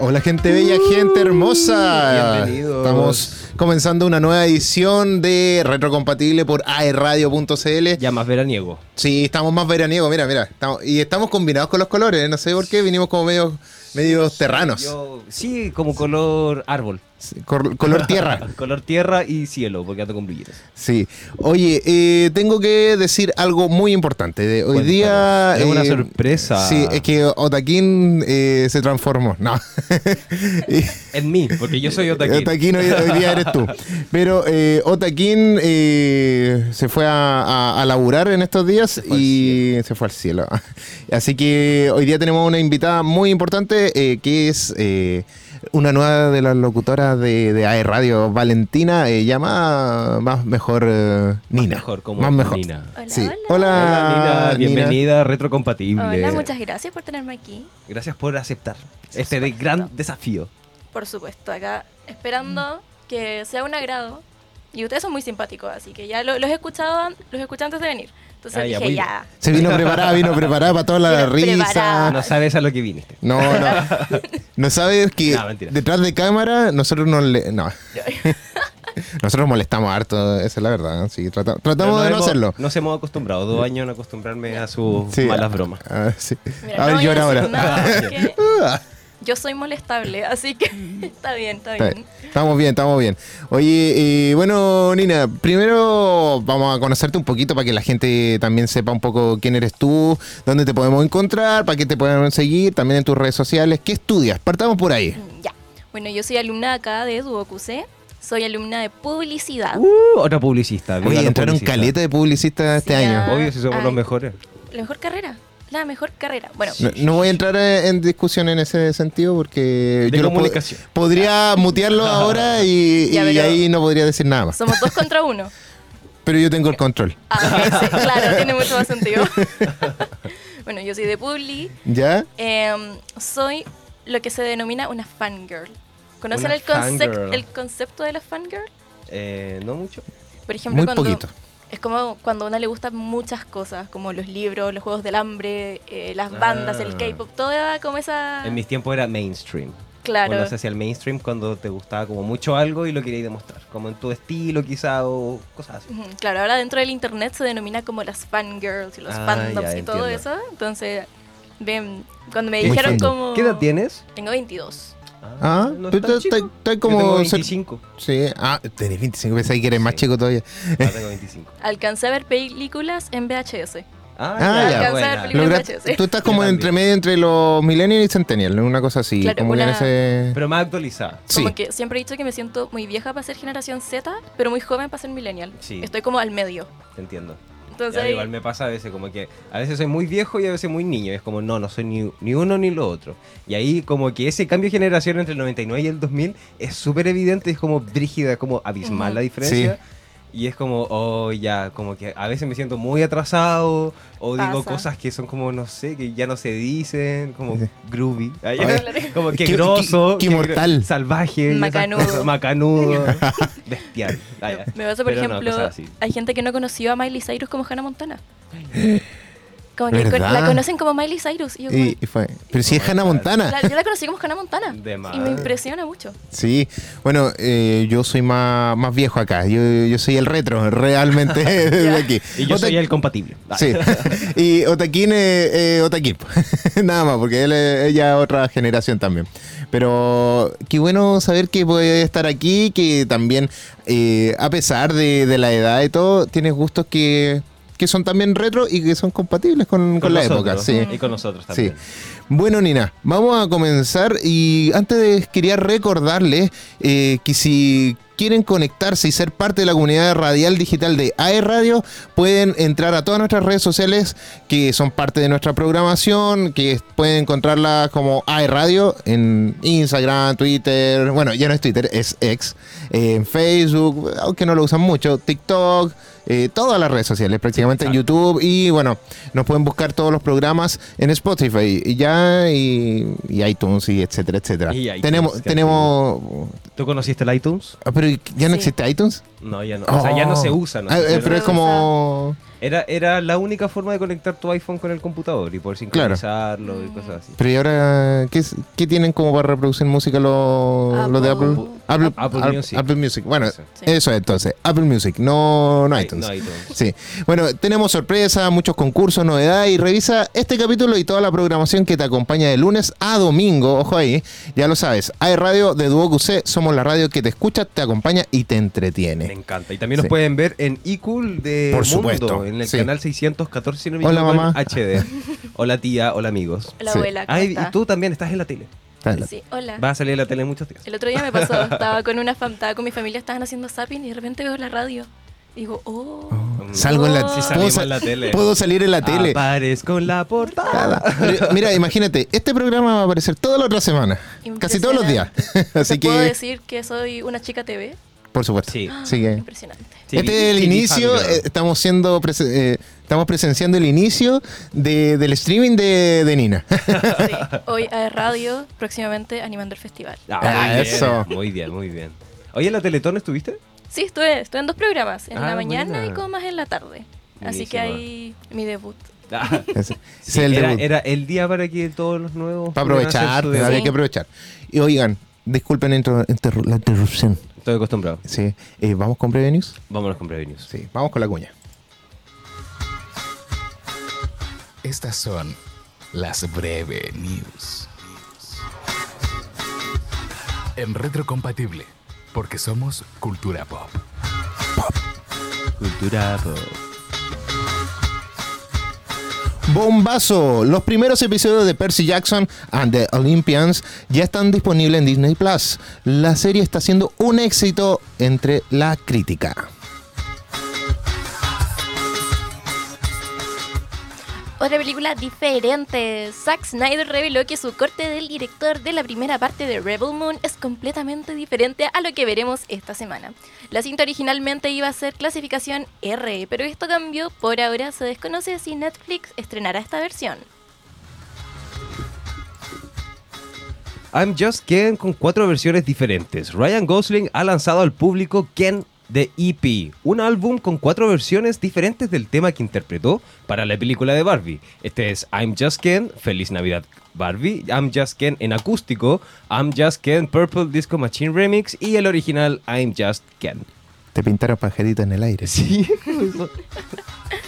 Hola gente bella, gente hermosa. Bienvenidos. Estamos comenzando una nueva edición de Retrocompatible por aerradio.cl. Ya más veraniego. Sí, estamos más veraniegos, mira, mira. estamos- y estamos combinados con los colores, no sé por qué, vinimos como medio, medio terranos. Yo- sí, como color árbol. Color tierra. color tierra y cielo, porque ando con brillitos. Sí. Oye, eh, tengo que decir algo muy importante. De hoy día. Es una eh, sorpresa. Sí, es que Otaquín eh, se transformó. No. En mí, porque yo soy otaquín. Otaquín hoy, hoy día eres tú. Pero Otaquín se fue a, a- a laburar en estos días y se fue al cielo. Así que hoy día tenemos una invitada muy importante que es una nueva de las locutoras de, de AE Radio, Valentina, eh, llama más mejor eh, Nina. mejor, como más mejor. Nina. Hola, Sí. hola. Hola, Hola, Nina, bienvenida a Retrocompatible. Hola, muchas gracias por tenerme aquí. Gracias por aceptar este de gran desafío. Por supuesto, acá esperando que sea un agrado. Y ustedes son muy simpáticos, así que ya lo- los he escuchado, an- los escuché antes de venir. Entonces Ah, ya, dije, muy ya. Se vino preparada, vino preparada para toda la Vino risa. preparada. No sabes a lo que viniste. No, no. No sabes que No, mentira. detrás de cámara nosotros nos le... No. nosotros molestamos harto, esa es la verdad. Sí, trata- Pero tratamos de no hemos- hacerlo. Nos hemos acostumbrado, dos años en acostumbrarme a sus Sí. malas bromas. Ah, sí. Mira, a ver, no voy llora ahora. decir nada, porque Ah, yo soy molestable, así que está bien, está está- bien. Estamos bien, estamos bien. Oye, eh, bueno, Nina, primero vamos a conocerte un poquito para que la gente también sepa un poco quién eres tú, dónde te podemos encontrar, para que te puedan seguir, también en tus redes sociales. ¿Qué estudias? Partamos por ahí. Mm, Ya. Bueno, yo soy alumna acá de Duocuse. Soy alumna de publicidad. Uh, otra publicista. Oye, entraron publicista. caleta de publicistas este Sí, año. Obvio, si somos Ay. los mejores. La mejor carrera. La mejor carrera. Bueno, No, no voy a entrar eh, en discusión en ese sentido porque De yo comunicación. podría mutearlo ahora y, Ya, y ahí no podría decir nada más. somos dos contra uno. Pero yo tengo el control. Ah, ok, sí, claro, tiene mucho más sentido. bueno, yo soy de Publi. ¿Ya? Em, soy lo que se denomina una fangirl. ¿Conocen Una el, concep- fangirl. el concepto de la fangirl? Eh, no mucho. Por ejemplo, Muy cuando poquito. Es como cuando a una le gustan muchas cosas, como los libros, los juegos del hambre, eh, las bandas, el Ah. K-pop, toda como esa... En mis tiempos era mainstream. Claro. Cuando se hacía el mainstream, cuando te gustaba como mucho algo y lo querías demostrar. Como en tu estilo quizá o cosas así. Claro, ahora dentro del internet se denomina como las fangirls y los Ah, fandoms ya, y todo entiendo. eso. Entonces, ven, cuando me dijeron como... ¿Qué edad tienes? Tengo 22. Ah, no tú estás- estás Yo como... tengo cer- 25. Sí, ah, tenés 25, pensé que eres más Sí. chico todavía. Ah, tengo 25. Alcancé a ver películas en VHS. Ah, Ah, ya. Alcancé a VHS. tú estás como entre medio entre los millennials y centennials, una cosa así. Claro, como que una- ese... Pero más actualizada. Sí. Como que siempre he dicho que me siento muy vieja para ser generación Z, pero muy joven para ser millennial. Sí. Estoy como al medio. Te entiendo. Entonces, Ya, igual me pasa a veces como que a veces soy muy viejo y a veces muy niño. Y es como, no, no soy ni, ni uno ni lo otro. Y ahí como que ese cambio de generación entre el 99 y el 2000 es súper evidente, es como brígida, es como abismal la diferencia. Y es como, oh, ya, como que a veces me siento muy atrasado o digo cosas que son como, no sé, que ya no se dicen, como groovy. Como que grosso, qué- mortal. salvaje, Macanudo. cosas, macanudo, bestial. Me pasa, por Pero no, ejemplo, así. hay gente que no conoció a Miley Cyrus como Hannah Montana. Como que con- ¿Verdad? la conocen como Miley Cyrus. Y yo, Y, y fue. Pero si es Hannah Montana. "Claro, yo la conocí como Hannah Montana. De más. Y me impresiona mucho. Sí, bueno, eh, yo soy más, más viejo acá. Yo, yo soy el retro, realmente, desde aquí. Y yo Ota- soy el compatible. Ah. Sí, y Otaquín eh, Otaquín. Nada más, porque él es ella es otra generación también. Pero qué bueno saber que puede estar aquí, que también, eh, a pesar de, de la edad y todo, tienes gustos que, que son también retro y que son compatibles con, con la época. Sí. Y con nosotros Sí. también. Bueno, Nina, vamos a comenzar y antes de quería recordarles eh, que si quieren conectarse y ser parte de la comunidad radial digital de AE Radio, pueden entrar a todas nuestras redes sociales que son parte de nuestra programación, que pueden encontrarlas como AE Radio en Instagram, Twitter, bueno, ya no es Twitter, es X, en Facebook, aunque no lo usan mucho, TikTok, eh, todas las redes sociales, prácticamente en. YouTube y bueno, nos pueden buscar todos los programas en Spotify y ya y, y iTunes y etcétera, etcétera. Y iTunes, tenemos, tenemos, ¿Tú conociste el iTunes? ah, pero ya no Sí. existe iTunes. No, ya no. O sea, ya no se usa. ¿no? Ah, eh, pero es se como... Era, era la única forma de conectar tu iPhone con el computador y poder Claro. sincronizarlo y cosas así. Pero ¿y ahora qué, es- qué tienen como para reproducir música los los de Apple? Apple. Apple, Music. Apple Music. Bueno, Eso. Sí. eso es entonces. Apple Music, no, no iTunes. no iTunes. Sí. Bueno, tenemos sorpresas, muchos concursos, novedades y revisa este capítulo y toda la programación que te acompaña de lunes a domingo. Ojo ahí, ya lo sabes. Hay radio de Duo QC, somos la radio que te escucha, te acompaña y te Me encanta. Y también nos Sí. pueden ver en iCool de Por Mundo, supuesto, en el sí. canal 614 si no me Hola, mamá. HD. Hola tía, hola amigos. La Sí. abuela. ¿cómo Ay, y está? tú también estás en la tele. Sí, hola. Vas a salir en la tele en muchos días. El otro día me pasó, estaba con una fam, estaba con mi familia, estaban haciendo zapping y de repente veo la radio. Y digo, oh. Mm. Salgo en la, Sí, puedo, en la tele. puedo salir en la tele. Aparezco en la portada. Pero, Mira, imagínate, este programa va a aparecer toda la otra semana. Casi todos los días. Así ¿Te puedo que, decir que soy una chica TV? Por supuesto. Sí. Así que- Impresionante. Sí, este es el TV inicio, eh, estamos siendo prese- eh, estamos presenciando el inicio de- del streaming de, de Nina. Sí. Hoy a radio, próximamente animando el festival. Ah, Ah, muy bien, eso. Muy bien, muy bien. Oye, ¿en la Teletón estuviste? Sí, estuve, estuve en dos programas, en Ah, la mañana buena. y como más en la tarde. Así que ahí mi debut. Ah, Ese, ese sí, es el era, debut. era el día para que todos los nuevos... Para pudieran hacer aprovechar, su había que aprovechar. Y oigan, disculpen intro- interru- la interrupción. Estoy acostumbrado. Sí, eh, ¿Vamos con Breve News? Vámonos con Prevenius. Sí, vamos con la cuña. Estas son las breve news. En retrocompatible, porque somos cultura pop. Cultura pop. Bombazo. Los primeros episodios de Percy Jackson and the Olympians ya están disponibles en Disney Plus. La serie está siendo un éxito entre la crítica. Otra película diferente. Zack Snyder reveló que su corte del director de la primera parte de Rebel Moon es completamente diferente a lo que veremos esta semana. La cinta originalmente iba a ser clasificación R, pero esto cambió. Por ahora se desconoce si Netflix estrenará esta versión. I'm Just Ken con cuatro versiones diferentes. Ryan Gosling ha lanzado al público Ken The EP, un álbum con cuatro versiones diferentes del tema que interpretó para la película de Barbie. Este es I'm Just Ken, Feliz Navidad Barbie, I'm Just Ken en acústico, I'm Just Ken Purple Disco Machine Remix y el original I'm Just Ken. Te pintaron pajarito en el aire. Sí,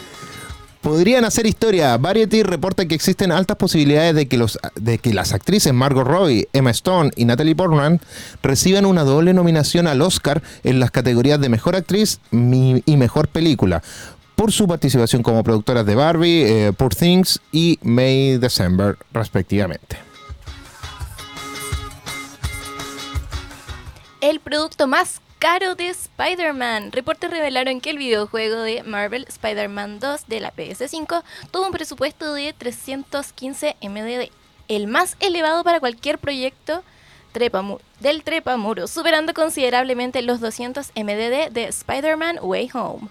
Podrían hacer historia. Variety reporta que existen altas posibilidades de que, los, de que las actrices Margot Robbie, Emma Stone y Natalie Portman reciban una doble nominación al Oscar en las categorías de Mejor Actriz y Mejor Película por su participación como productoras de Barbie, eh, Poor Things y May December, respectivamente. El producto más caro de Spider-Man. Reportes revelaron que el videojuego de Marvel Spider-Man 2 de la PS5 tuvo un presupuesto de 315 MDD, el más elevado para cualquier proyecto trepamu- del trepamuro, superando considerablemente los 200 MDD de Spider-Man Way Home.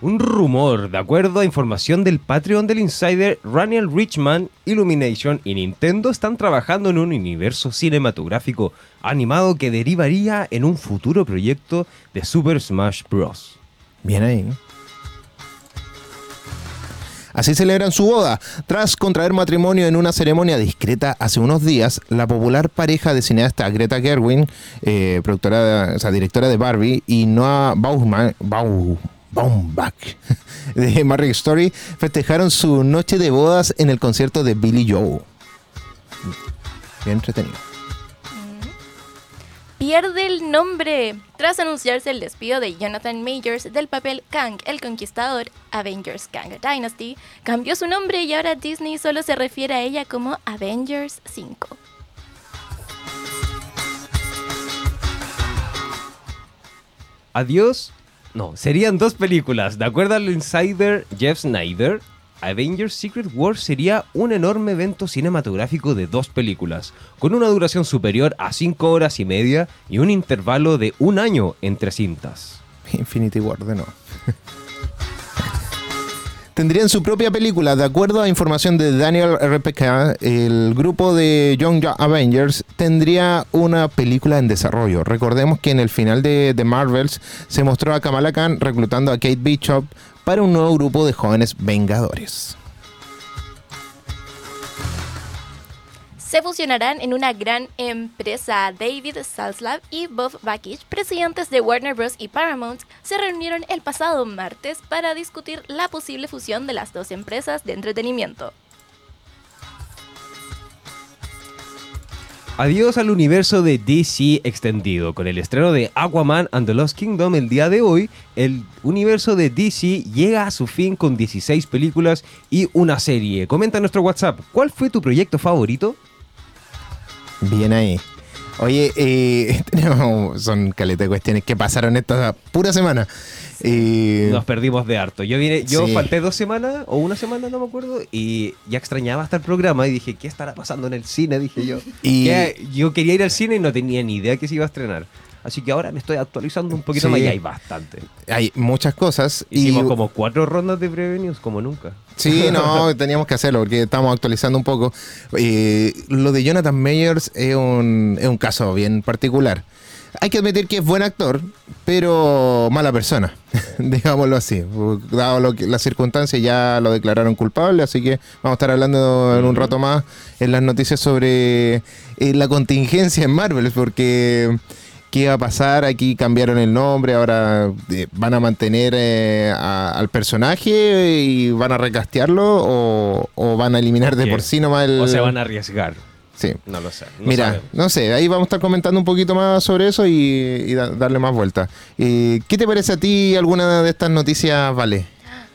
Un rumor, de acuerdo a información del Patreon del insider Raniel Richman, Illumination y Nintendo están trabajando en un universo cinematográfico animado que derivaría en un futuro proyecto de Super Smash Bros. Bien ahí. ¿no? Así celebran su boda. Tras contraer matrimonio en una ceremonia discreta hace unos días, la popular pareja de cineasta Greta Gerwin, eh, productora, o sea, directora de Barbie, y Noah Baumbach, Bau- Baumbach de Marriage Story festejaron su noche de bodas en el concierto de Billy Joe. Bien entretenido. pierde el nombre. Tras anunciarse el despido de Jonathan Majors del papel Kang el Conquistador, Avengers Kang Dynasty cambió su nombre y ahora Disney solo se refiere a ella como Avengers 5. Adiós. No, serían dos películas. De acuerdo al insider Jeff Snyder, Avengers Secret War sería un enorme evento cinematográfico de dos películas, con una duración superior a 5 horas y media y un intervalo de un año entre cintas. Infinity War de nuevo. tendrían su propia película. De acuerdo a información de Daniel RPK, el grupo de Young Avengers tendría una película en desarrollo. Recordemos que en el final de The Marvels se mostró a Kamala Khan reclutando a Kate Bishop para un nuevo grupo de jóvenes vengadores. Se fusionarán en una gran empresa. David Salslav y Bob Bakic, presidentes de Warner Bros. y Paramount, se reunieron el pasado martes para discutir la posible fusión de las dos empresas de entretenimiento. Adiós al universo de DC extendido. Con el estreno de Aquaman and the Lost Kingdom el día de hoy, el universo de DC llega a su fin con 16 películas y una serie. Comenta en nuestro WhatsApp, ¿cuál fue tu proyecto favorito? Bien ahí. Oye, eh, tenemos- son caleta de cuestiones que pasaron esta pura semana. Eh, Nos perdimos de harto. Yo vine, yo Sí. falté dos semanas o una semana, no me acuerdo, y ya extrañaba hasta el programa y dije, ¿qué estará pasando en el cine? Dije yo. Y- Yo quería ir al cine y no tenía ni idea que se iba a estrenar. Así que ahora me estoy actualizando un poquito Sí. más y hay bastante. hay muchas cosas. Hicimos y, como cuatro rondas de prevenios, como nunca. Sí, no, teníamos que hacerlo porque estamos actualizando un poco. Eh, lo de Jonathan Mayers es un, es un caso bien particular. Hay que admitir que es buen actor, pero mala persona, digámoslo así. Dado lo que, las circunstancias ya lo declararon culpable, así que vamos a estar hablando en un rato más en las noticias sobre eh, la contingencia en Marvel, porque qué va a pasar. Aquí cambiaron el nombre, ahora eh, van a mantener eh, a- al personaje y van a recastearlo o, o van a eliminar de ¿Qué? por sí nomás el. O se van a arriesgar. Sí. No lo sé. no Mira, sabemos. no sé, ahí vamos a estar comentando un poquito más sobre eso y, y da- darle más vuelta. Eh, ¿Qué te parece a ti alguna de estas noticias, Vale?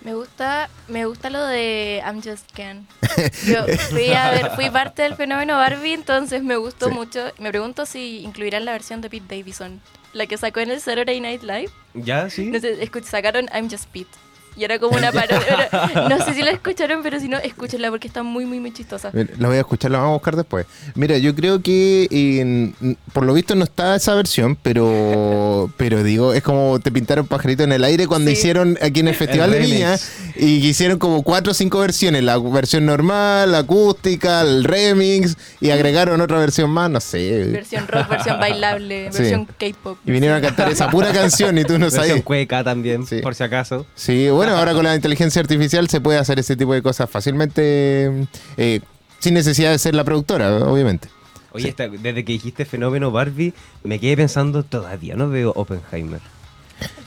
Me gusta, me gusta lo de I'm Just Ken. Yo fui a ver, fui parte del fenómeno Barbie, entonces me gustó Sí. mucho. Me pregunto si incluirán la versión de Pete Davidson, la que sacó en el Saturday Night Live. ¿Ya? ¿Sí? No sé, escu- sacaron I'm Just Pete. Y era como una parodia. pero No sé si la escucharon, pero si no, escúchenla porque está muy, muy, muy chistosa. La voy a escuchar, la vamos a buscar después. Mira, yo creo que en- por lo visto no está esa versión, pero pero digo, es como te pintaron pajarito en el aire cuando Sí. hicieron aquí en el Festival de. Viña y que hicieron como cuatro o cinco versiones, la versión normal, la acústica, el remix y agregaron otra versión más, no sé. Versión rock, versión bailable, Sí. versión K-pop. Y vinieron a cantar esa pura canción y tú no Versión sabes. cueca también, Sí. por si acaso. Sí, bueno, ahora con la inteligencia artificial se puede hacer ese tipo de cosas fácilmente eh, sin necesidad de ser la productora, obviamente. Oye, Sí. esta- desde que dijiste fenómeno Barbie, me quedé pensando, todavía no veo Oppenheimer.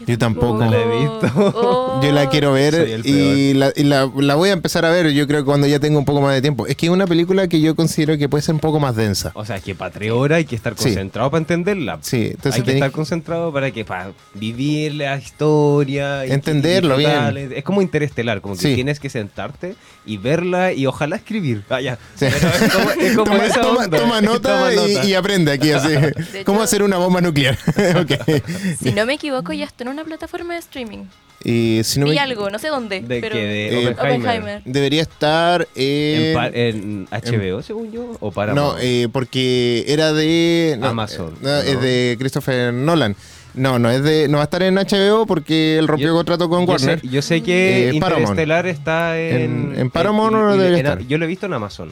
Yo tampoco. No la he visto. Oh. Yo la quiero ver y, la, y la- la voy a empezar a ver, yo creo, cuando ya tenga un poco más de tiempo. Es que es una película que yo considero que puede ser un poco más densa. O sea, que para tres horas hay que estar Sí. concentrado para entenderla. Sí, entonces hay que tenés- estar concentrado para que para vivir la historia. y- Entenderlo bien. Es como interestelar, como que Sí. tienes que sentarte y verla y ojalá escribir. Ah, ya. Sí. Pero es como, es como toma, esa toma- onda. toma nota, Toma y- nota. Y, aprende aquí así. ¿Cómo hecho- hacer una bomba nuclear? Ok. Si no me equivoco, ya está en una plataforma de streaming. Y si no Vi me- algo, no sé dónde. ¿De pero qué? ¿De Eh, Oppenheimer? Oppenheimer. Debería estar En, en... pa- en HBO, según yo, o para no, eh, porque era de... no, Amazon, eh, no, Es de Christopher Nolan. No, no es de, no va a estar en HBO porque él rompió Yo- contrato con yo Warner. Sé, yo sé que Eh. Interestelar está en... ¿En- en Paramount o y- y- debería en- estar? Yo lo he visto en Amazon.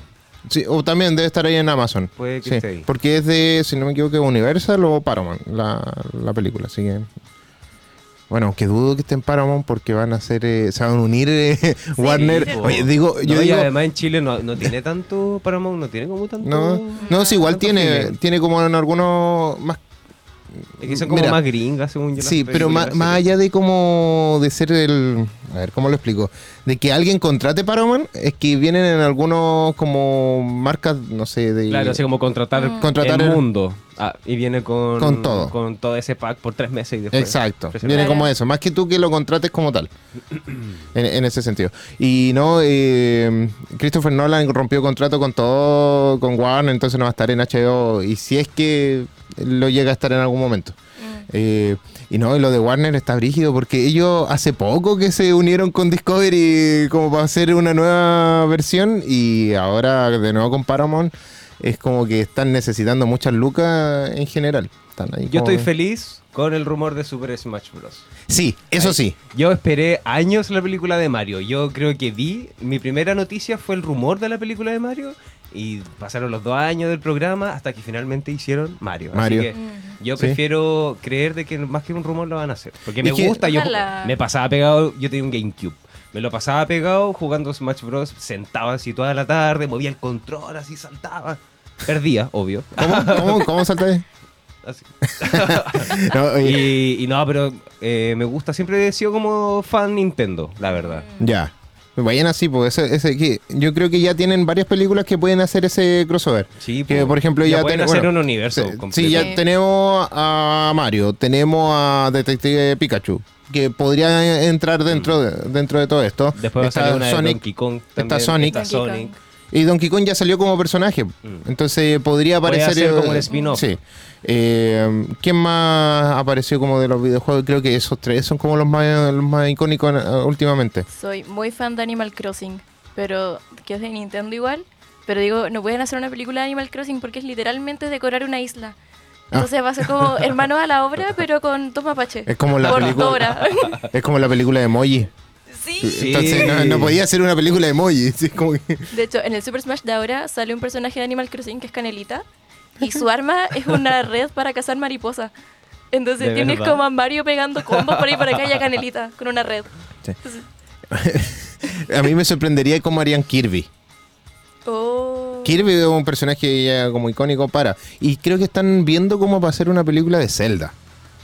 Sí, o también debe estar ahí en Amazon. Puede que Sí, esté ahí. Porque es de, si no me equivoco, Universal o Paramount, la, la película. Así que. Bueno, aunque dudo que esté en Paramount porque van a hacer, eh, se van a unir eh, Warner. Oye, digo, yo No, y digo, además en Chile no, no tiene tanto Paramount, no tiene como tanto... no, no, sí, igual tiene, tiene como en algunos más Es que son como Mira, más gringas, según yo. Sí, pero más, más allá de como de ser el... A ver, ¿cómo lo explico? De que alguien contrate Paramount, es que vienen en algunos como marcas, no sé, de... Claro, así como contratar, Mm. Contratar el el- mundo. Ah, y viene con, Con todo. Con todo ese pack por tres meses y después. Exacto, viene como eso, más que tú que lo contrates como tal, en, en ese sentido. Y no, eh, Christopher Nolan rompió contrato con todo, con Warner, entonces no va a estar en HBO, y si es que lo llega a estar en algún momento. Mm. Eh, y no, y lo de Warner está brígido porque ellos hace poco que se unieron con Discovery como para hacer una nueva versión y ahora de nuevo con Paramount. es como que están necesitando muchas lucas en general. Están ahí Yo como- estoy feliz con el rumor de Super Smash Bros. Sí, eso sí. Yo esperé años la película de Mario. Yo creo que vi, mi primera noticia fue el rumor de la película de Mario y pasaron los dos años del programa hasta que finalmente hicieron Mario. Así Mario. que Mm. yo Sí. prefiero creer de que más que un rumor lo van a hacer. Porque me Es que- gusta, yo Ojalá. me pasaba pegado, yo tenía un GameCube. Me lo pasaba pegado jugando Smash Bros. Sentado así toda la tarde, movía el control así, saltaba. Perdía, obvio. ¿Cómo, cómo, cómo? Así. No, oye, Y, y no, pero eh, me gusta, siempre he sido como fan Nintendo, la verdad. Ya. Vayan así, pues ese, ese- que yo creo que ya tienen varias películas que pueden hacer ese crossover. Sí, Que, po. por ejemplo, ya pueden ten- hacer bueno, un universo Sí, completo. Sí, ya Sí. tenemos a Mario, tenemos a Detective Pikachu, que podría entrar dentro de, dentro de todo esto. Después va a salir una de Sonic, Donkey Kong. está Sonic. Y Donkey Kong ya salió como personaje. Entonces podría Puede aparecer. hacer como un eh, spin-off. Sí. Eh, ¿Quién más apareció como de los videojuegos? Creo que esos tres son como los más, los más icónicos eh, últimamente. Soy muy fan de Animal Crossing, pero que es de Nintendo igual. Pero digo, no pueden hacer una película de Animal Crossing porque es literalmente decorar una isla. Ah. Entonces va a ser como hermanos a la obra, pero con dos mapaches. Es como la Por película-. Es como la película de Emoji. Sí. Sí. Entonces no, no podía ser una película de Emoji. sí, como que- De hecho, en el Super Smash de ahora sale un personaje de Animal Crossing que es Canelita. Y su arma es una red para cazar mariposas. Entonces ¿De tienes verdad? como a Mario pegando combos por ahí para acá y a Canelita con una red. Sí. Entonces, A mí me sorprendería cómo harían Kirby. oh. Kirby es un personaje ya como icónico para. Y creo que están viendo cómo va a ser una película de Zelda.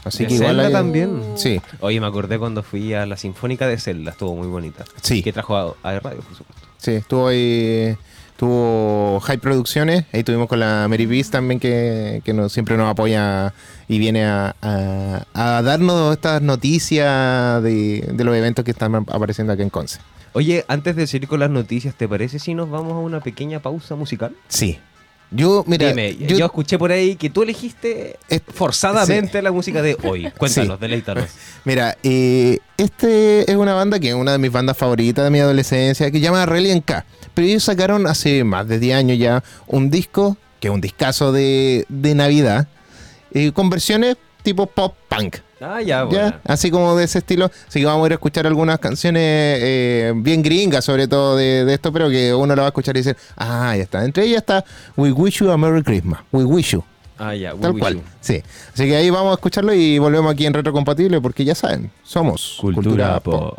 Así ¿De que igual Zelda hay- también? Sí. Oye, me acordé cuando fui a la Sinfónica de Zelda, estuvo muy bonita. Sí. Que trajo a, a Radio, por supuesto. Sí, estuvo ahí. Tuvo High Producciones. Ahí tuvimos con la Mary Beast también, que, que nos, siempre nos apoya y viene a, a- a darnos estas noticias de, de los eventos que están apareciendo aquí en Conce. Oye, antes de seguir con las noticias, ¿te parece si nos vamos a una pequeña pausa musical? Sí. Yo, mira, Dime, yo- yo, escuché por ahí que tú elegiste Es- forzadamente la música de hoy. Cuéntanos, Sí. deleítanos. Mira, eh, este es una banda que es una de mis bandas favoritas de mi adolescencia, que se llama Reliant K. Pero ellos sacaron hace más de 10 años ya un disco, que es un discazo de, de Navidad, eh, con versiones tipo pop punk. Ah, ya. Así como de ese estilo. Así que vamos a ir a escuchar algunas canciones eh, bien gringas, sobre todo de, de esto, pero que uno lo va a escuchar y decir, ah, ya está. Entre ellas está We Wish You a Merry Christmas. We Wish You. Ah, ya. Tal Wish cual. You. Sí. Así que ahí vamos a escucharlo y volvemos aquí en Retrocompatible porque ya saben, somos Cultura pop.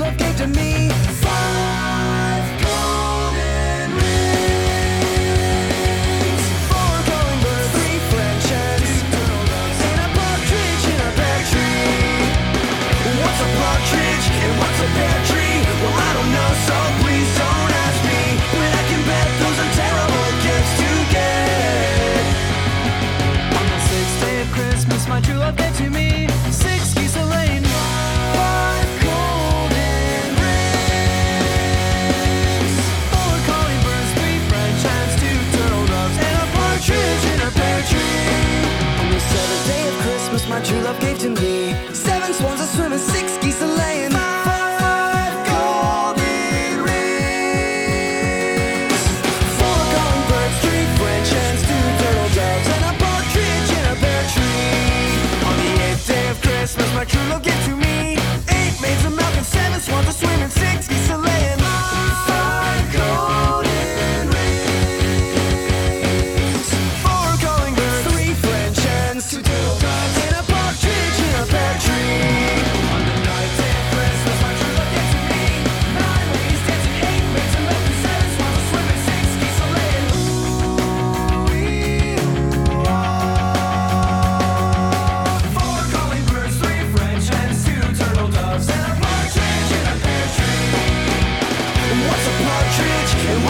love came to me.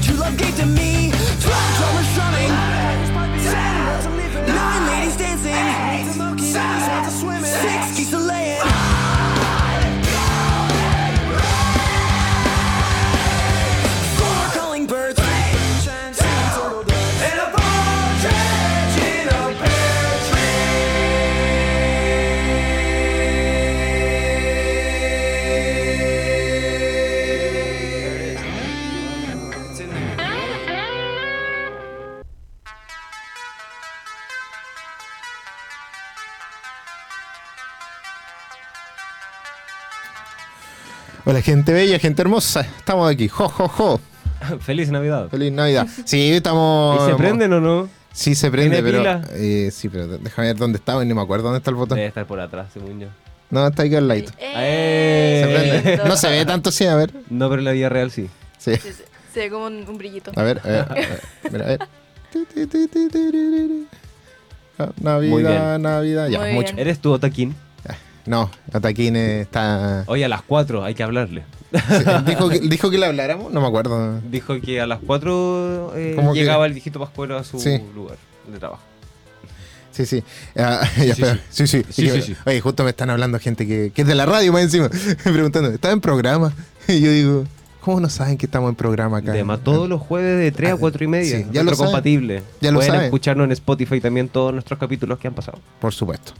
True love gave to me Hola, gente bella, gente hermosa. Estamos aquí. Jo, jo, jo. Feliz Navidad. Feliz Navidad. Sí, estamos. ¿Y se prenden o no? Sí, se prende, ¿Tiene pero. pila? eh, sí, pero déjame ver dónde estaba y no me acuerdo dónde está el botón. Debe estar por atrás, según yo. No, está aquí al ladito. Eh, Se prende. No se ve tanto, sí, a ver. No, pero en la vida real sí. Sí. Se ve como un, un brillito. A ver, a ver, a ver. Mira, a ver. Ti. Ah, Muy Navidad, bien. Navidad. Ya, Muy mucho. bien. ¿Eres tú, Otaquín? No, Ataquín está. Oye, a las 4 hay que hablarle. dijo, que, dijo que le habláramos, no me acuerdo. Dijo que a las 4 eh, llegaba el viejito Pascuero a su Sí. lugar de trabajo. Sí, sí. Ah, Sí, sí, sí. Sí, sí, sí. Oye, justo me están hablando gente que, que es de la radio más encima, preguntando, ¿estás en programa? Y yo digo, ¿cómo no saben que estamos en programa acá? Además, todos los jueves de 3 a Ah, 4 y media. sí, ya lo saben. compatible. Ya lo Pueden saben. escucharnos en Spotify también todos nuestros capítulos que han pasado. Por supuesto.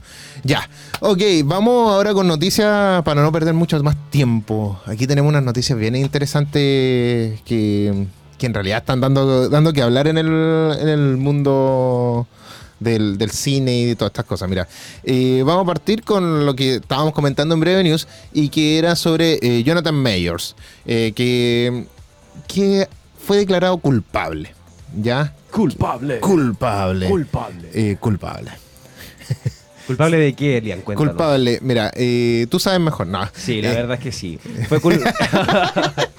Ya. Ok, vamos ahora con noticias para no perder mucho más tiempo. Aquí tenemos unas noticias bien interesantes que, que en realidad están dando, dando que hablar en el, en el mundo del, del cine y de todas estas cosas. Mira, eh, vamos a partir con lo que estábamos comentando en Breve News y que era sobre eh, Jonathan Mayors, eh, que, que fue declarado culpable. ¿Ya? Culpable. Culpable. Culpable. Eh, culpable. ¿Culpable de qué, Elian? Cuéntanos. Culpable, mira, eh, tú sabes mejor, no. Sí, la Eh, verdad es que sí. Fue culpable.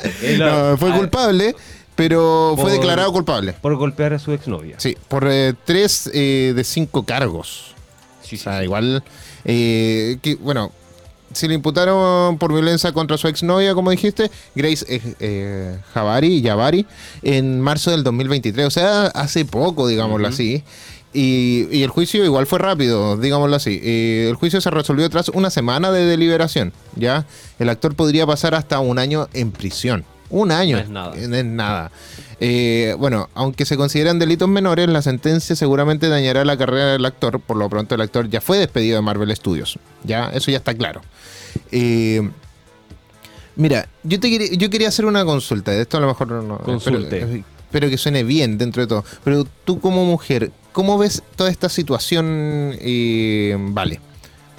no, fue culpable, pero fue declarado culpable. Por golpear a su exnovia. Sí, por eh, tres eh, de cinco cargos. Sí, o sí, sea, sí. igual, eh, que, bueno, se le imputaron por violencia contra su exnovia, como dijiste, Grace eh, eh, Javari, Javari, en marzo del 2023. O sea, hace poco, digámoslo así. Y, y el juicio igual fue rápido, digámoslo así. Eh, el juicio se resolvió tras una semana de deliberación. Ya, el actor podría pasar hasta un año en prisión. Un año. No es nada. No es nada. Eh, bueno, aunque se consideran delitos menores, la sentencia seguramente dañará la carrera del actor. Por lo pronto, el actor ya fue despedido de Marvel Studios. Ya, eso ya está claro. Eh, mira, yo te quería, yo quería hacer una consulta. Esto a lo mejor no. Consulte. Espero, espero que suene bien dentro de todo. Pero tú, como mujer, ¿cómo ves toda esta situación? eh, vale.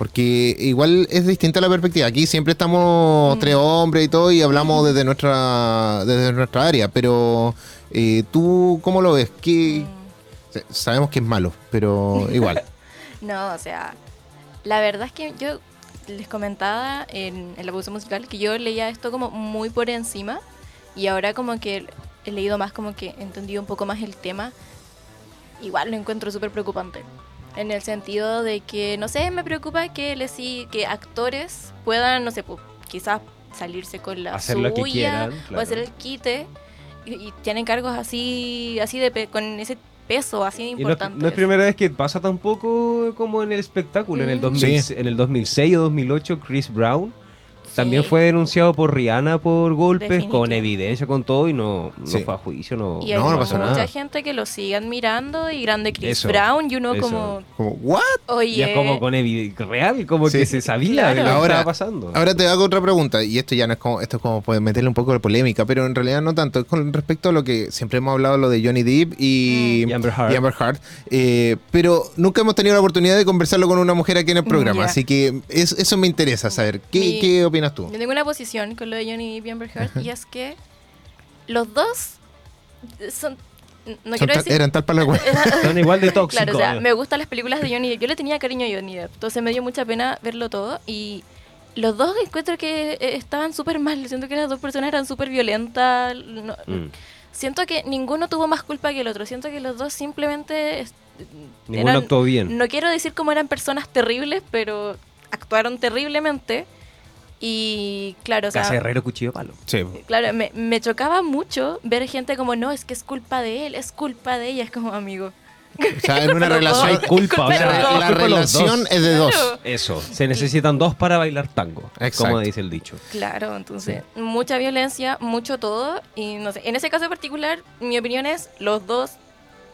Porque igual es distinta la perspectiva. Aquí siempre estamos Mm. tres hombres y todo y hablamos desde nuestra desde nuestra área. Pero eh, tú, ¿cómo lo ves? ¿Qué, Mm. Sabemos que es malo, pero igual. No, o sea, la verdad es que yo les comentaba en, en la pausa musical que yo leía esto como muy por encima y ahora como que he leído más, como que he entendido un poco más el tema, igual lo encuentro súper preocupante. En el sentido de que, no sé, me preocupa que, les, que actores puedan, no sé, pues, quizás salirse con la Hacer lo que suya o hacer el quite y, y tienen cargos así, así de pe- con ese peso así de Y no, es- importante. no es primera vez que pasa tampoco como en el espectáculo. En, el Mm. 2000 Sí. en el 2006 o 2008, Chris Brown también fue denunciado por Rihanna por golpes, Definitivo. con evidencia, con todo, y no, no Sí. fue a juicio. No, Y No, no pasó mucha nada. gente que lo sigue admirando y grande Chris Eso, Brown y uno eso. como, Como, ¿what? oye, Y es como con evidencia real, como Sí. que se sabía Claro. de lo que Ahora- estaba pasando. Ahora te hago otra pregunta, y esto ya no es como, esto es como puede meterle un poco de polémica, pero en realidad no tanto, es con respecto a lo que siempre hemos hablado, lo de Johnny Depp y, Mm. Y Amber Heard. y Amber Heard, eh, pero nunca hemos tenido la oportunidad de conversarlo con una mujer aquí en el programa, Mm, Ya. así que es- eso me interesa saber. ¿Qué, Mi- qué opinas tú? yo tengo una posición con lo de Johnny Depp y Amber Heard y es que los dos son, no quiero tal- decir... eran tal para la. Son igual de tóxicos. Claro, o sea, me gustan las películas de Johnny Depp. Yo le tenía cariño a Johnny Depp, entonces me dio mucha pena verlo todo. Y los dos encuentro que eh, estaban súper mal. Siento que las dos personas eran súper violentas. no- Mm. Siento que ninguno tuvo más culpa que el otro. Siento que los dos simplemente... Ninguno eran- actuó bien. No quiero decir cómo eran personas terribles, pero actuaron terriblemente. Y claro, o sea, Casa Herrero, cuchillo palo. Sí. claro, me, me chocaba mucho ver gente como, no, es que es culpa de él, es culpa de ella. Es como, amigo. O sea, en una relación, Hay culpa, o sea, la, relación es de dos. Claro. Eso, se necesitan dos para bailar tango, Exacto. como dice el dicho. Claro, entonces, mucha violencia, mucho todo. Y no sé, en ese caso en particular, mi opinión es los dos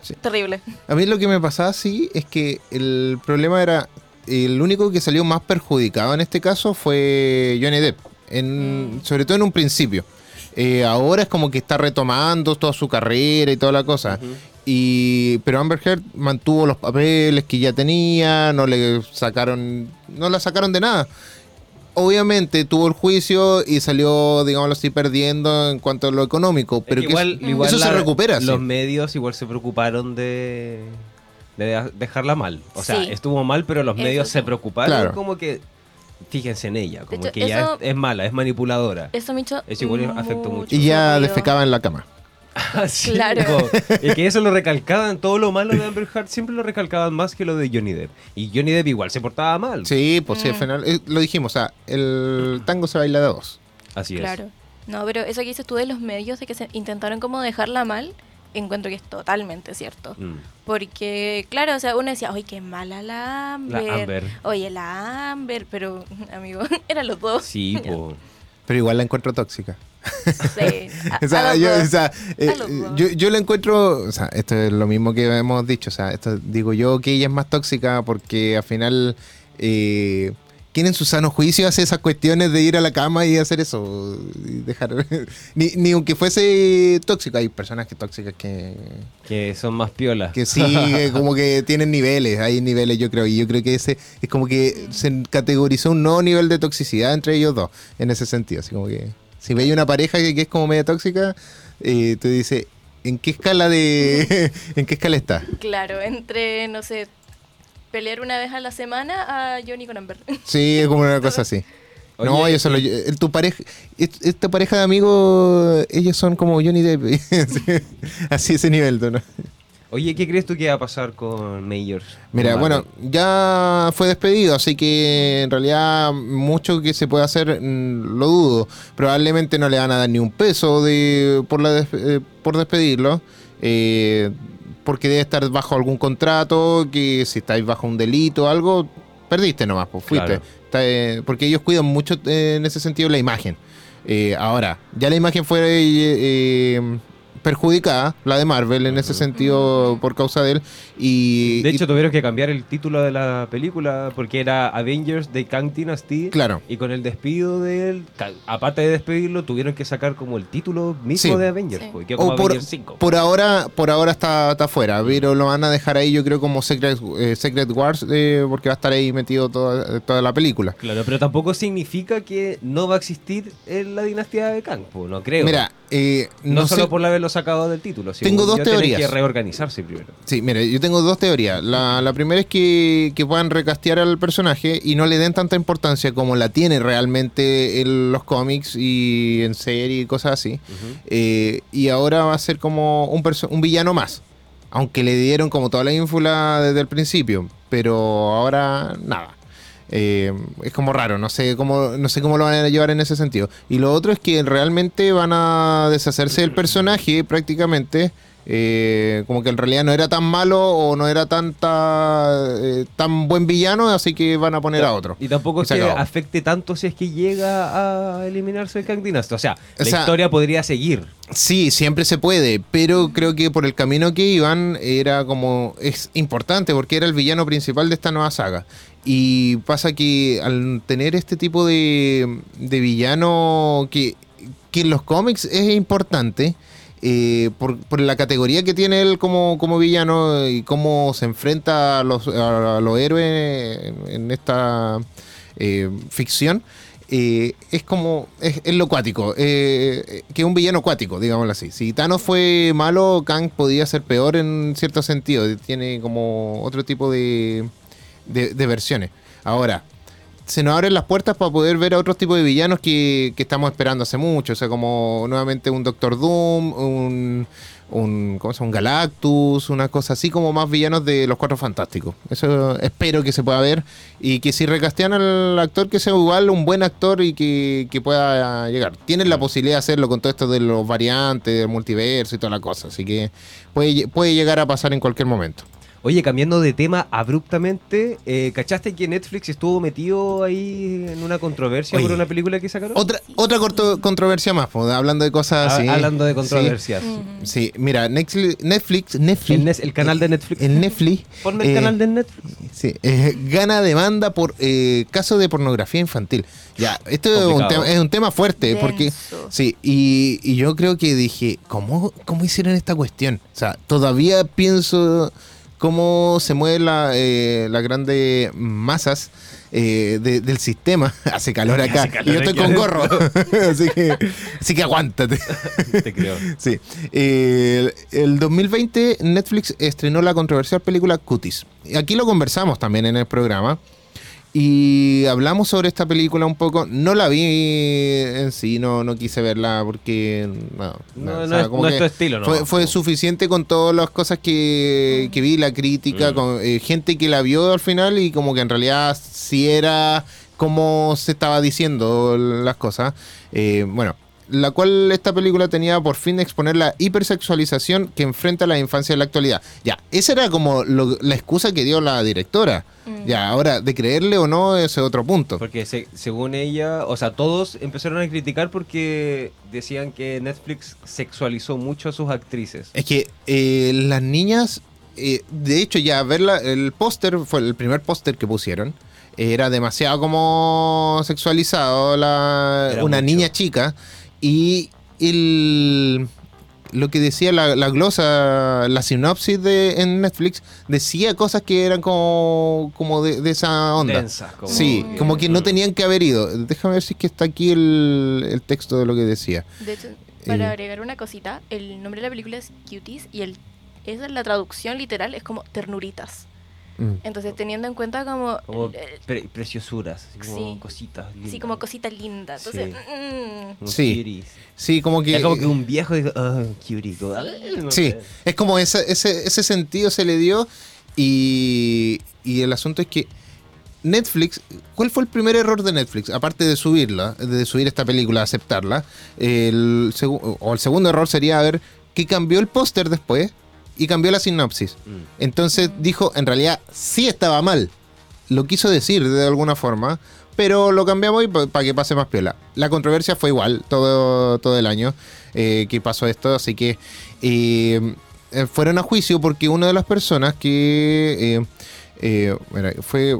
Sí. terribles. A mí lo que me pasaba sí es que el problema era el único que salió más perjudicado en este caso fue Johnny Depp, en, Mm. sobre todo en un principio. Eh, ahora es como que está retomando toda su carrera y toda la cosa. Y, pero Amber Heard mantuvo los papeles que ya tenía, no le sacaron, no la sacaron de nada. obviamente tuvo el juicio y salió, digámoslo así, perdiendo en cuanto a lo económico. Pero Es que que igual, eso, igual eso se la- recupera. Los sí. medios igual se preocuparon de, de dejarla mal. O sea, Sí. estuvo mal, pero los medios se preocuparon Claro. como que fíjense en ella, como hecho, que ya es, es mala, es manipuladora. Eso me hizo Eso igual afectó mucho. Y ya defecaba en la cama. Ah, sí, Claro. po. Es que eso lo recalcaban, todo lo malo de Amber Heard siempre lo recalcaban más que lo de Johnny Depp. Y Johnny Depp igual se portaba mal. Sí, pues Mm. sí, al final eh, lo dijimos, o sea, el tango se baila de dos. Así es. Claro. No, pero eso que dices tú de los medios, de que se intentaron como dejarla mal, encuentro que es totalmente cierto. Mm. Porque, claro, o sea, uno decía, oye, qué mala la Amber. La Amber. Oye, la Amber, pero, amigo, eran los dos. Sí, po. Pero igual la encuentro tóxica. Sí. A- O sea, yo, o sea, eh, dos. yo, yo la encuentro, o sea, esto es lo mismo que hemos dicho, o sea, esto digo yo que ella es más tóxica porque al final, eh, ¿quién en su sano juicio hace esas cuestiones de ir a la cama y hacer eso? Y dejar, ni, ni aunque fuese tóxico, hay personas que tóxicas que, Que son más piolas. que sí, que como que tienen niveles, hay niveles yo creo, y yo creo que ese es como que se categorizó un nuevo nivel de toxicidad entre ellos dos, en ese sentido, así como que si veis una pareja que, que es como media tóxica, eh, tú dices, ¿en qué escala de, en qué escala está? Claro, entre, no sé, pelear una vez a la semana a Johnny con Amber. Sí, es como una cosa así. no, Oye, ellos son los- el- tu pareja, est- esta pareja de amigos, ellos son como Johnny Depp, Sí, así ese nivel, ¿no? Oye, ¿qué crees tú que va a pasar con Majors? Mira, Con bueno, ya fue despedido, así que en realidad mucho que se puede hacer mm, lo dudo. Probablemente no le van a dar ni un peso de por la des- eh, por despedirlo, eh, porque debe estar bajo algún contrato, que si estáis bajo un delito o algo, perdiste nomás, pues fuiste. Claro. Está, eh, porque ellos cuidan mucho eh, en ese sentido la imagen. Eh, ahora, ya la imagen fue eh, perjudicada, la de Marvel, en ese sentido, por causa de él. Y, De y- hecho, tuvieron que cambiar el título de la película porque era Avengers de Kang Dynasty. Claro. Y con el despido de él, aparte de despedirlo, tuvieron que sacar como el título mismo Sí. de Avengers. Sí. pues, quedó como O por, Avengers 5. por ahora por ahora está, está fuera, pero lo van a dejar ahí yo creo como Secret, eh, Secret Wars eh, porque va a estar ahí metido toda, toda la película. Claro, pero tampoco significa que no va a existir en la dinastía de Kang, pues, no creo. Mira, eh, no, no, solo sé- por haberlo sacado del título. Tengo dos teorías. que reorganizarse primero. Sí, mira, yo tengo dos teorías. La, la primera es que, que puedan recastear al personaje y no le den tanta importancia como la tiene realmente en los cómics y en serie y cosas así. Eh, y ahora va a ser como un, un villano más. Aunque le dieron como toda la ínfula desde el principio. Pero ahora nada. Eh, es como raro, no sé cómo no sé cómo lo van a llevar en ese sentido. Y lo otro es que realmente van a deshacerse del personaje prácticamente. Eh, como que en realidad no era tan malo o no era tanta eh, tan buen villano, así que van a poner a otro. Y tampoco es que acabó. afecte tanto si es que llega a eliminarse el Kang Dynasty. O sea, O la sea, historia podría seguir. Sí, siempre se puede, pero creo que por el camino que iban era como es importante porque era el villano principal de esta nueva saga. Y pasa que al tener este tipo de, de villano que, que en los cómics es importante, eh, por, la categoría que tiene él como, como villano y cómo se enfrenta a los, a los héroes en, esta eh, ficción, eh, es como, es, es lo cuático, que es un villano cuático, digámoslo así. Si Thanos fue malo, Kang podía ser peor en cierto sentido, tiene como otro tipo de, de versiones. Ahora, se nos abren las puertas para poder ver a otros tipos de villanos que, que estamos esperando hace mucho. O sea, como nuevamente un Doctor Doom, un, un, ¿cómo se un Galactus, una cosa así como más villanos de los Cuatro Fantásticos. Eso espero que se pueda ver. Y que si recastean al actor, que sea igual un buen actor y que, que pueda llegar. Tienen la posibilidad de hacerlo con todo esto de los variantes, del multiverso y toda la cosa. Así que puede, puede llegar a pasar en cualquier momento. Oye, cambiando de tema abruptamente, eh, ¿cachaste que Netflix estuvo metido ahí en una controversia Oye. por una película que sacaron? Otra, otra corto- controversia más, pues, hablando de cosas Ah, así. Hablando de Sí. controversias. Sí, mira, Netflix, Netflix, Netflix El, canal de Netflix. el Netflix, Ponme el eh, canal de Netflix. sí, eh, gana demanda por eh, caso de pornografía infantil. Ya, esto es un, tema, es un tema fuerte, porque sí, y, y yo creo que dije, ¿cómo, ¿cómo hicieron esta cuestión? O sea, todavía pienso cómo se mueven la, eh, las grandes masas eh, de- del sistema. Hace calor acá. Hace calor y yo estoy con gorro. así, que, así que aguántate. Te creo. Sí. Eh, el, el 2020 Netflix estrenó la controversial película Cuties. Y Aquí lo conversamos también en el programa. Y hablamos sobre esta película un poco. No la vi en sí, no, no quise verla porque. No, No, o sea, como no es que tu estilo, ¿no? Fue, fue suficiente con todas las cosas que, que vi, la crítica, Mm. con eh, gente que la vio al final y como que en realidad sí era como se estaba diciendo las cosas. Eh, bueno, la cual esta película tenía por fin de exponer la hipersexualización que enfrenta la infancia en la actualidad. Ya, esa era como lo- la excusa que dio la directora. Mm. Ya, ahora, de creerle o no, ese es otro punto. Porque se- según ella, o sea, todos empezaron a criticar porque decían que Netflix sexualizó mucho a sus actrices. Es que eh, las niñas, eh, de hecho, ya verla, el póster, fue el primer póster que pusieron, era demasiado como sexualizado, la, Era una mucho. niña chica, y el, lo que decía la, la glosa, la sinopsis de, en Netflix, decía cosas que eran como, como de, de esa onda. Densas, como sí, que- como que no Mm. tenían que haber ido. Déjame ver si es que está aquí el, el texto de lo que decía. De hecho, para Eh. agregar una cosita, el nombre de la película es Cuties y el, esa es la traducción literal, es como ternuritas. Mm. Entonces, teniendo en cuenta como... Como eh, pre- preciosuras, como Sí. cositas. sí, lindas. como cosita linda. Entonces, Sí. mm, Sí. Sí, como que... Es como que un viejo dijo, ah, cutie. como, no Sí, sé. es como ese, ese, ese sentido se le dio y, y el asunto es que Netflix, ¿cuál fue el primer error de Netflix? Aparte de subirla, de subir esta película, aceptarla, el, o el segundo error sería ver que cambió el póster después y cambió la sinopsis. Mm. Entonces dijo, en realidad sí estaba mal. Lo quiso decir de alguna forma, pero lo cambiamos y para que pase más piola. La controversia fue igual todo, todo el año eh, que pasó esto, así que eh, eh, fueron a juicio porque una de las personas que... eh, mira, fue...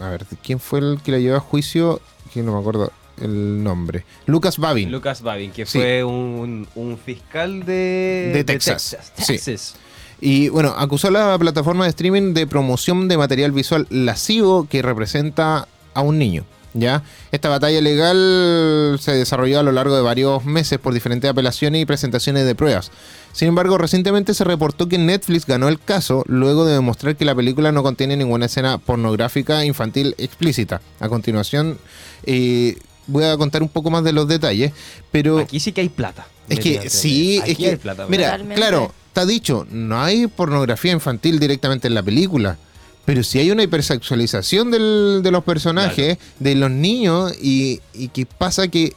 A ver, ¿quién fue el que la llevó a juicio? Que no me acuerdo el nombre. Lucas Babin. Lucas Babin, que Sí. fue un, un fiscal de, De Texas. Texas. Y bueno, acusó a la plataforma de streaming de promoción de material visual lascivo que representa a un niño. ¿Ya? Esta batalla legal se desarrolló a lo largo de varios meses por diferentes apelaciones y presentaciones de pruebas. Sin embargo, recientemente se reportó que Netflix ganó el caso luego de demostrar que la película no contiene ninguna escena pornográfica infantil explícita. A continuación, eh, voy a contar un poco más de los detalles, pero... Aquí sí que hay plata. Es que sí, Aquí es que. hay plata. mira, Totalmente. claro, está dicho, no hay pornografía infantil directamente en la película. Pero sí hay una hipersexualización del- de los personajes, de los niños, y, y que pasa que.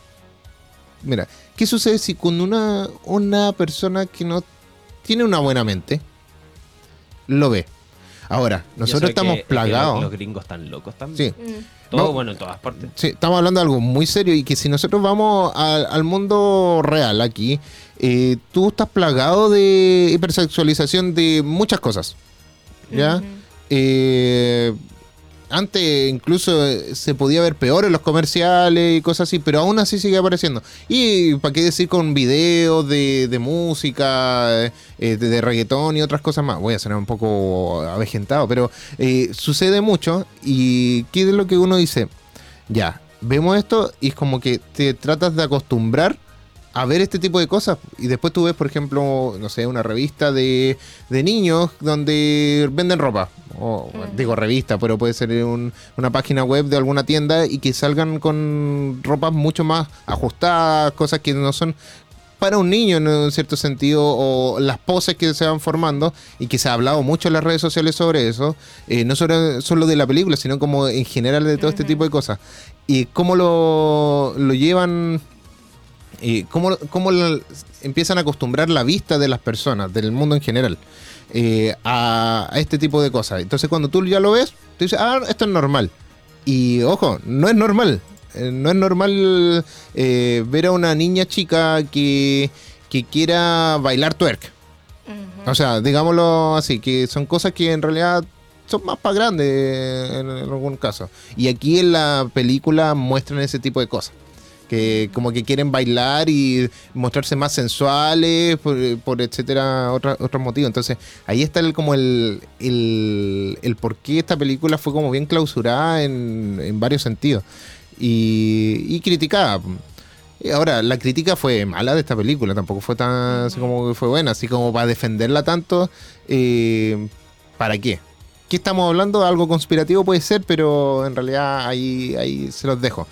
Mira, ¿qué sucede si con una, una persona que no tiene una buena mente lo ve? Ahora, nosotros estamos que- es que los- plagados. Los, gringos están locos también. Sí. mm, Todo No. bueno en todas partes. Sí, estamos hablando de algo muy serio y que si nosotros vamos al, al mundo real aquí, eh, tú estás plagado de hipersexualización de muchas cosas. ¿Ya? Eh, antes incluso eh, se podía ver peor en los comerciales y cosas así, pero aún así sigue apareciendo. Y para qué decir con videos de, música, eh, de, de reggaetón y otras cosas más. Voy a sonar un poco avejentado, pero eh, sucede mucho. ¿Y qué es lo que uno dice? Ya, vemos esto y es como que te tratas de acostumbrar a ver este tipo de cosas. Y después tú ves, por ejemplo, no sé, una revista de, de niños donde venden ropa. O, Mm. Digo revista, pero puede ser un- una página web de alguna tienda y que salgan con ropas mucho más ajustadas, cosas que no son para un niño en un cierto sentido, o las poses que se van formando y que se ha hablado mucho en las redes sociales sobre eso, eh, no solo, solo de la película, sino como en general de todo este tipo de cosas. Y cómo lo, lo llevan eh, cómo, cómo la- empiezan a acostumbrar la vista de las personas, del mundo en general, eh, a, a este tipo de cosas. Entonces cuando tú ya lo ves, tú dices, ah, esto es normal. Y ojo, no es normal. Eh, no es normal eh, ver a una niña chica que, que quiera bailar twerk. O sea, digámoslo así, que son cosas que en realidad son más para grandes en, en algún caso. Y aquí en la película muestran ese tipo de cosas. Que como que quieren bailar y mostrarse más sensuales por, etcétera otra- otros motivos entonces ahí está el, como el, el, por qué esta película fue como bien clausurada en, en varios sentidos y, y criticada Ahora, la crítica fue mala de esta película, tampoco fue tan así como que fue buena, así como para defenderla tanto, eh, ¿para qué? ¿Qué estamos hablando? Algo conspirativo puede ser, pero en realidad ahí, ahí se los dejo.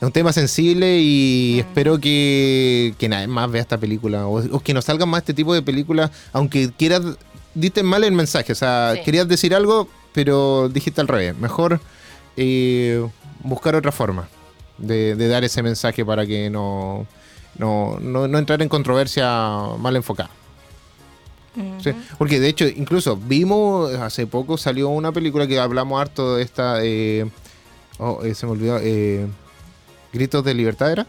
Es un tema sensible y espero que, que nadie más vea esta película o, o que no salgan más este tipo de películas, aunque quieras, diste mal el mensaje, o sea, Sí. querías decir algo, pero dijiste al revés. Mejor eh, buscar otra forma de, de dar ese mensaje para que no, no, no, no entrar en controversia mal enfocada. Sí, porque de hecho, incluso vimos hace poco salió una película que hablamos harto de esta. eh, oh, eh, se me olvidó. Gritos de Libertad era.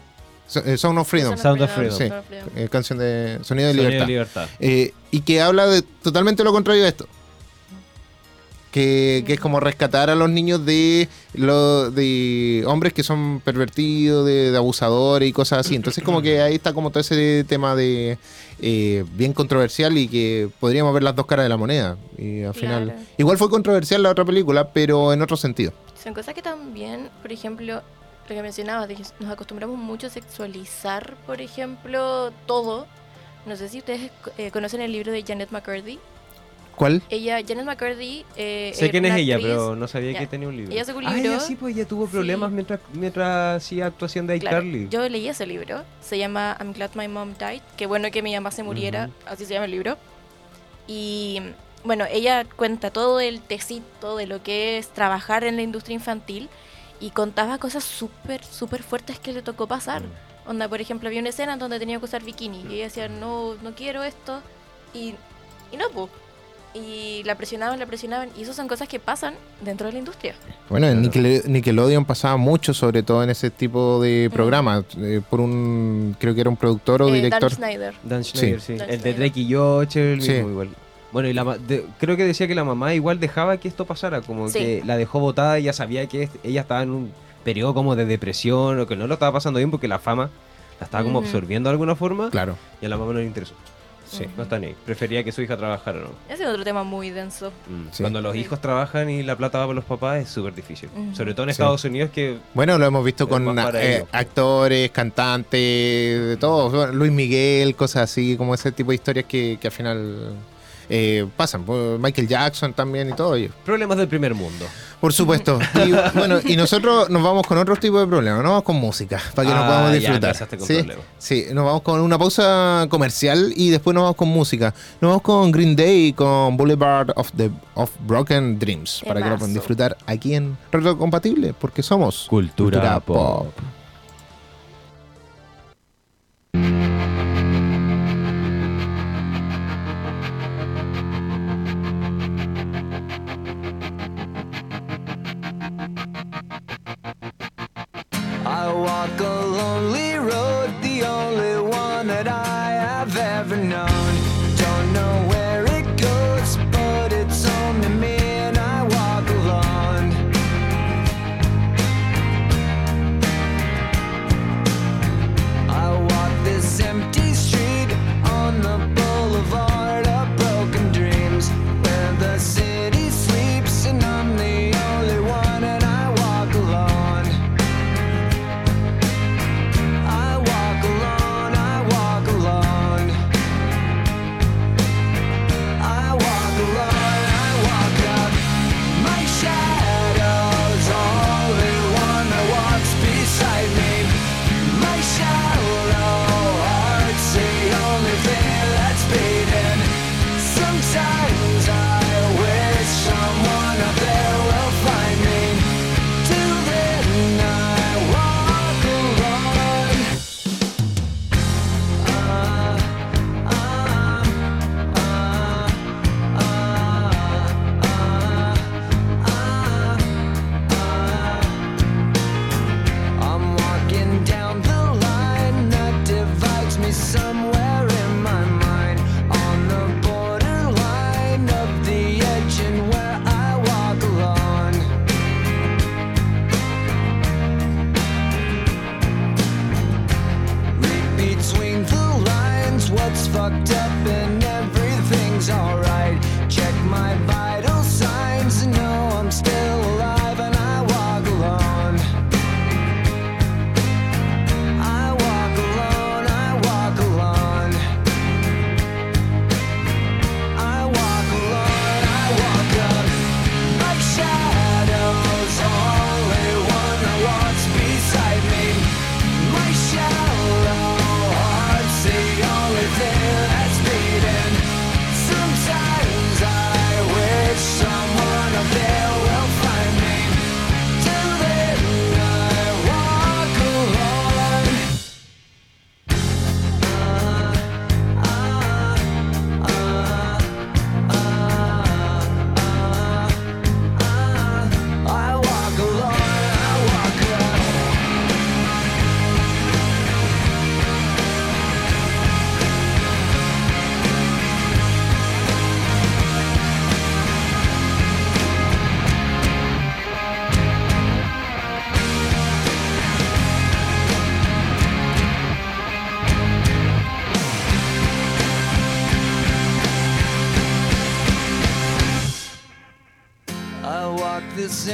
Eh, Sound of Freedom. Sound of Freedom. Sí. Sound of Freedom. eh, canción de Sonido de Sonido Libertad. de libertad. Eh, y que habla de totalmente lo contrario de esto. Que, que es como rescatar a los niños de lo, de hombres que son pervertidos, de, de abusadores y cosas así. Entonces como que ahí está como todo ese tema de eh, bien controversial y que podríamos ver las dos caras de la moneda. Y al final. Claro. Igual fue controversial la otra película, pero en otro sentido. Son cosas que también, por ejemplo, lo que mencionabas, de que nos acostumbramos mucho a sexualizar, por ejemplo, todo. No sé si ustedes eh, conocen el libro de Janet McCurdy. ¿Cuál? Ella, Janet McCurdy. Eh, Sé quién es una ella, actriz- pero no sabía Ya. que tenía un libro. Ella sacó un Ah, libro. ella sí, pues ella tuvo Sí. problemas mientras, mientras hacía actuación de Claro, iCarly. yo leí ese libro, se llama I'm Glad My Mom Died, qué bueno que mi mamá se muriera, así se llama el libro. Y bueno, ella cuenta todo el tecito de lo que es trabajar en la industria infantil y contaba cosas súper, súper fuertes que le tocó pasar. Mm. Onda, por ejemplo, había una escena donde tenía que usar bikini y ella decía, no, no quiero esto. Y, y no, po. Y la presionaban, la presionaban. Y eso son cosas que pasan dentro de la industria. Bueno, en Nickelodeon pasaba mucho, sobre todo en ese tipo de programas, eh, por un, creo que era un productor o Eh, director. Dan Schneider. Dan Schneider, sí. Dan El de. Drake y Josh, el Sí. igual. Bueno, y la ma- de- creo que decía que la mamá igual dejaba que esto pasara, como Sí. que la dejó botada y ya sabía que ella estaba en un periodo como de depresión o que no lo estaba pasando bien porque la fama la estaba como absorbiendo de alguna forma Claro. y a la mamá no le interesó. Sí. No está ni ahí. Prefería que su hija trabajara, ¿no? Ese es otro tema muy denso. Mm. Sí. Cuando los Sí. hijos trabajan y la plata va por los papás es súper difícil. Sobre todo en Sí. Estados Unidos que Bueno, lo hemos visto Es con para eh, actores, cantantes, de todo. Luis Miguel, cosas así, como ese tipo de historias que, que al final eh, pasan. Michael Jackson también y todo ello. problemas del primer mundo. Por supuesto. Y bueno, y nosotros nos vamos con otro tipo de problemas, nos vamos con música, para que nos Ah, podamos disfrutar. con ¿Sí? sí, nos vamos con una pausa comercial y después nos vamos con música. Nos vamos con Green Day con Boulevard of the of Broken Dreams, para que lo puedan disfrutar aquí en Retro Compatible, porque somos Cultura pop.